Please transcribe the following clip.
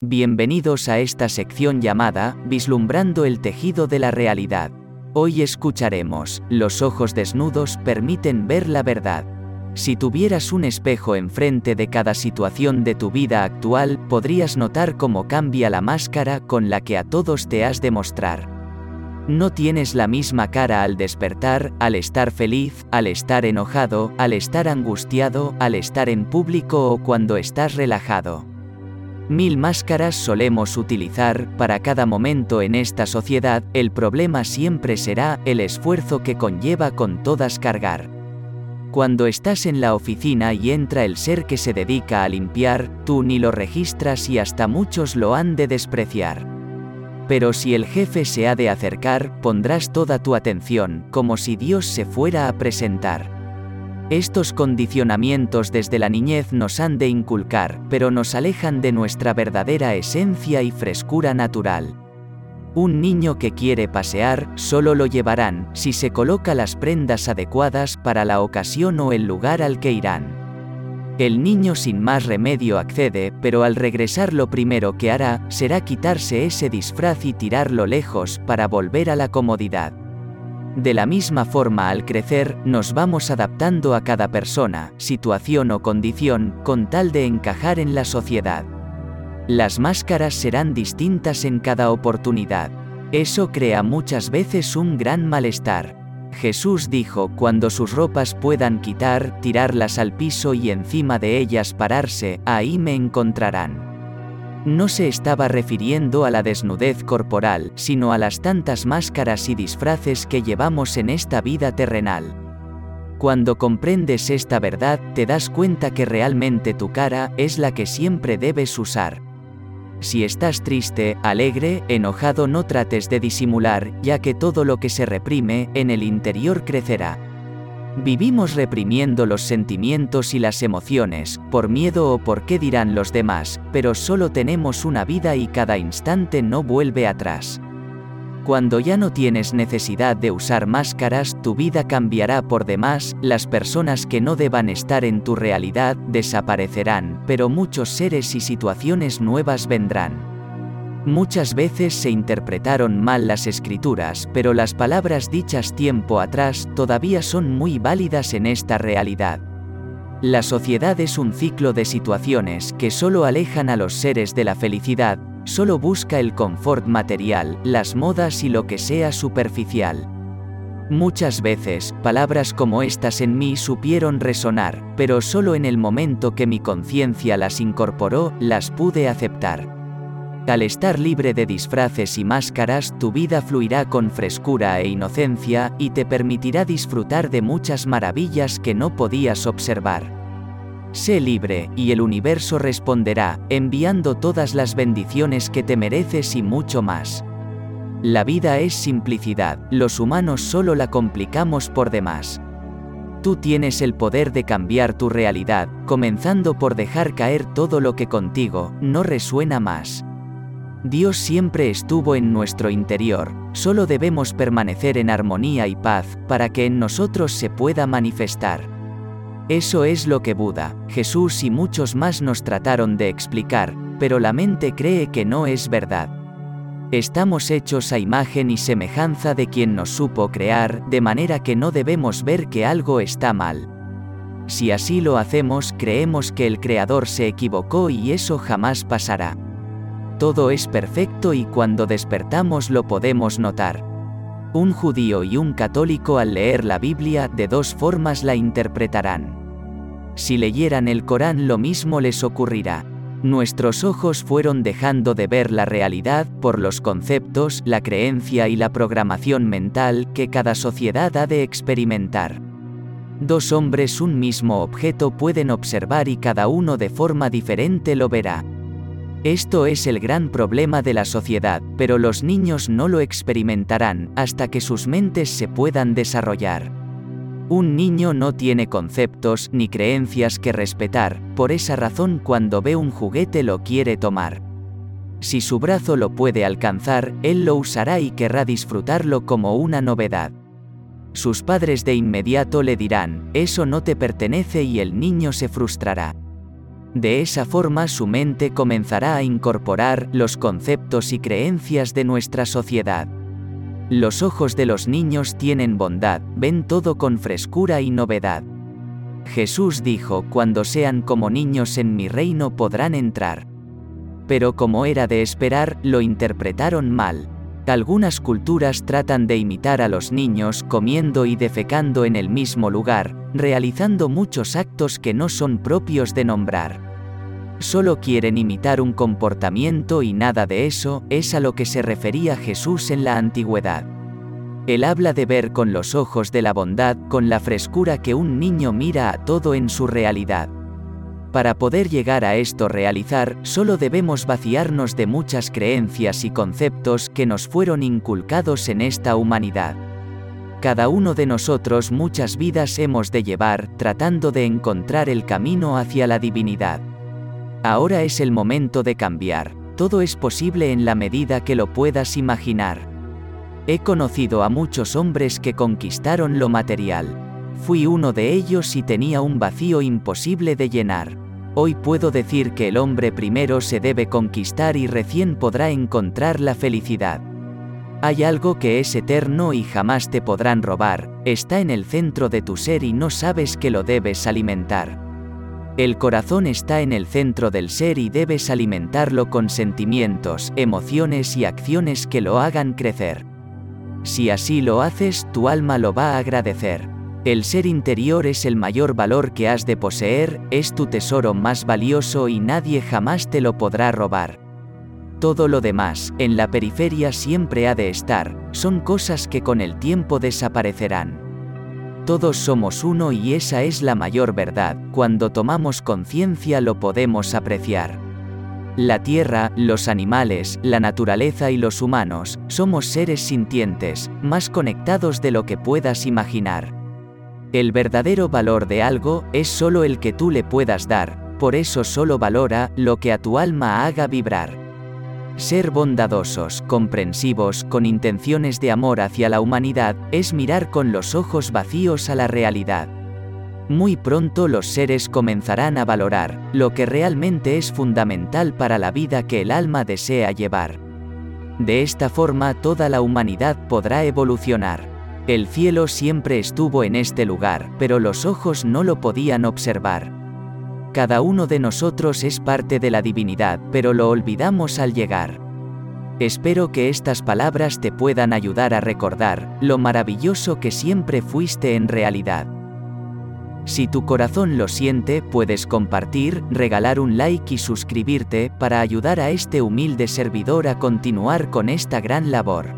Bienvenidos a esta sección llamada Vislumbrando el tejido de la realidad. Hoy escucharemos, los ojos desnudos permiten ver la verdad. Si tuvieras un espejo enfrente de cada situación de tu vida actual, podrías notar cómo cambia la máscara con la que a todos te has de mostrar. No tienes la misma cara al despertar, al estar feliz, al estar enojado, al estar angustiado, al estar en público o cuando estás relajado. Mil máscaras solemos utilizar para cada momento en esta sociedad, el problema siempre será el esfuerzo que conlleva con todas cargar. Cuando estás en la oficina y entra el ser que se dedica a limpiar, tú ni lo registras y hasta muchos lo han de despreciar. Pero si el jefe se ha de acercar, pondrás toda tu atención, como si Dios se fuera a presentar. Estos condicionamientos desde la niñez nos han de inculcar, pero nos alejan de nuestra verdadera esencia y frescura natural. Un niño que quiere pasear, solo lo llevarán, si se coloca las prendas adecuadas para la ocasión o el lugar al que irán. El niño sin más remedio accede, pero al regresar lo primero que hará, será quitarse ese disfraz y tirarlo lejos para volver a la comodidad. De la misma forma al crecer, nos vamos adaptando a cada persona, situación o condición, con tal de encajar en la sociedad. Las máscaras serán distintas en cada oportunidad. Eso crea muchas veces un gran malestar. Jesús dijo, cuando sus ropas puedan quitar, tirarlas al piso y encima de ellas pararse, ahí me encontrarán no se estaba refiriendo a la desnudez corporal, sino a las tantas máscaras y disfraces que llevamos en esta vida terrenal. Cuando comprendes esta verdad, te das cuenta que realmente tu cara es la que siempre debes usar. Si estás triste, alegre, enojado no trates de disimular, ya que todo lo que se reprime, en el interior crecerá. Vivimos reprimiendo los sentimientos y las emociones, por miedo o por qué dirán los demás, pero solo tenemos una vida y cada instante no vuelve atrás. Cuando ya no tienes necesidad de usar máscaras, tu vida cambiará por demás, las personas que no deban estar en tu realidad desaparecerán, pero muchos seres y situaciones nuevas vendrán. Muchas veces se interpretaron mal las escrituras, pero las palabras dichas tiempo atrás todavía son muy válidas en esta realidad. La sociedad es un ciclo de situaciones que solo alejan a los seres de la felicidad, solo busca el confort material, las modas y lo que sea superficial. Muchas veces, palabras como estas en mí supieron resonar, pero solo en el momento que mi conciencia las incorporó, las pude aceptar. Al estar libre de disfraces y máscaras, tu vida fluirá con frescura e inocencia, y te permitirá disfrutar de muchas maravillas que no podías observar. Sé libre, y el universo responderá, enviando todas las bendiciones que te mereces y mucho más. La vida es simplicidad, los humanos solo la complicamos por demás. Tú tienes el poder de cambiar tu realidad, comenzando por dejar caer todo lo que contigo no resuena más. Dios siempre estuvo en nuestro interior, solo debemos permanecer en armonía y paz, para que en nosotros se pueda manifestar. Eso es lo que Buda, Jesús y muchos más nos trataron de explicar, pero la mente cree que no es verdad. Estamos hechos a imagen y semejanza de quien nos supo crear, de manera que no debemos ver que algo está mal. Si así lo hacemos, creemos que el Creador se equivocó y eso jamás pasará. Todo es perfecto y cuando despertamos lo podemos notar. Un judío y un católico al leer la Biblia de dos formas la interpretarán. Si leyeran el Corán lo mismo les ocurrirá. Nuestros ojos fueron dejando de ver la realidad por los conceptos, la creencia y la programación mental que cada sociedad ha de experimentar. Dos hombres un mismo objeto pueden observar y cada uno de forma diferente lo verá. Esto es el gran problema de la sociedad, pero los niños no lo experimentarán hasta que sus mentes se puedan desarrollar. Un niño no tiene conceptos ni creencias que respetar, por esa razón cuando ve un juguete lo quiere tomar. Si su brazo lo puede alcanzar, él lo usará y querrá disfrutarlo como una novedad. Sus padres de inmediato le dirán, eso no te pertenece y el niño se frustrará. De esa forma su mente comenzará a incorporar los conceptos y creencias de nuestra sociedad. Los ojos de los niños tienen bondad, ven todo con frescura y novedad. Jesús dijo, cuando sean como niños en mi reino podrán entrar. Pero como era de esperar, lo interpretaron mal. Algunas culturas tratan de imitar a los niños comiendo y defecando en el mismo lugar, realizando muchos actos que no son propios de nombrar. Solo quieren imitar un comportamiento y nada de eso es a lo que se refería Jesús en la antigüedad. Él habla de ver con los ojos de la bondad, con la frescura que un niño mira a todo en su realidad. Para poder llegar a esto realizar, solo debemos vaciarnos de muchas creencias y conceptos que nos fueron inculcados en esta humanidad. Cada uno de nosotros muchas vidas hemos de llevar tratando de encontrar el camino hacia la divinidad. Ahora es el momento de cambiar, todo es posible en la medida que lo puedas imaginar. He conocido a muchos hombres que conquistaron lo material. Fui uno de ellos y tenía un vacío imposible de llenar. Hoy puedo decir que el hombre primero se debe conquistar y recién podrá encontrar la felicidad. Hay algo que es eterno y jamás te podrán robar, está en el centro de tu ser y no sabes que lo debes alimentar. El corazón está en el centro del ser y debes alimentarlo con sentimientos, emociones y acciones que lo hagan crecer. Si así lo haces, tu alma lo va a agradecer. El ser interior es el mayor valor que has de poseer, es tu tesoro más valioso y nadie jamás te lo podrá robar. Todo lo demás, en la periferia siempre ha de estar, son cosas que con el tiempo desaparecerán. Todos somos uno y esa es la mayor verdad, cuando tomamos conciencia lo podemos apreciar. La tierra, los animales, la naturaleza y los humanos, somos seres sintientes, más conectados de lo que puedas imaginar. El verdadero valor de algo es solo el que tú le puedas dar, por eso solo valora lo que a tu alma haga vibrar. Ser bondadosos, comprensivos, con intenciones de amor hacia la humanidad, es mirar con los ojos vacíos a la realidad. Muy pronto los seres comenzarán a valorar lo que realmente es fundamental para la vida que el alma desea llevar. De esta forma toda la humanidad podrá evolucionar. El cielo siempre estuvo en este lugar, pero los ojos no lo podían observar. Cada uno de nosotros es parte de la divinidad, pero lo olvidamos al llegar. Espero que estas palabras te puedan ayudar a recordar lo maravilloso que siempre fuiste en realidad. Si tu corazón lo siente, puedes compartir, regalar un like y suscribirte para ayudar a este humilde servidor a continuar con esta gran labor.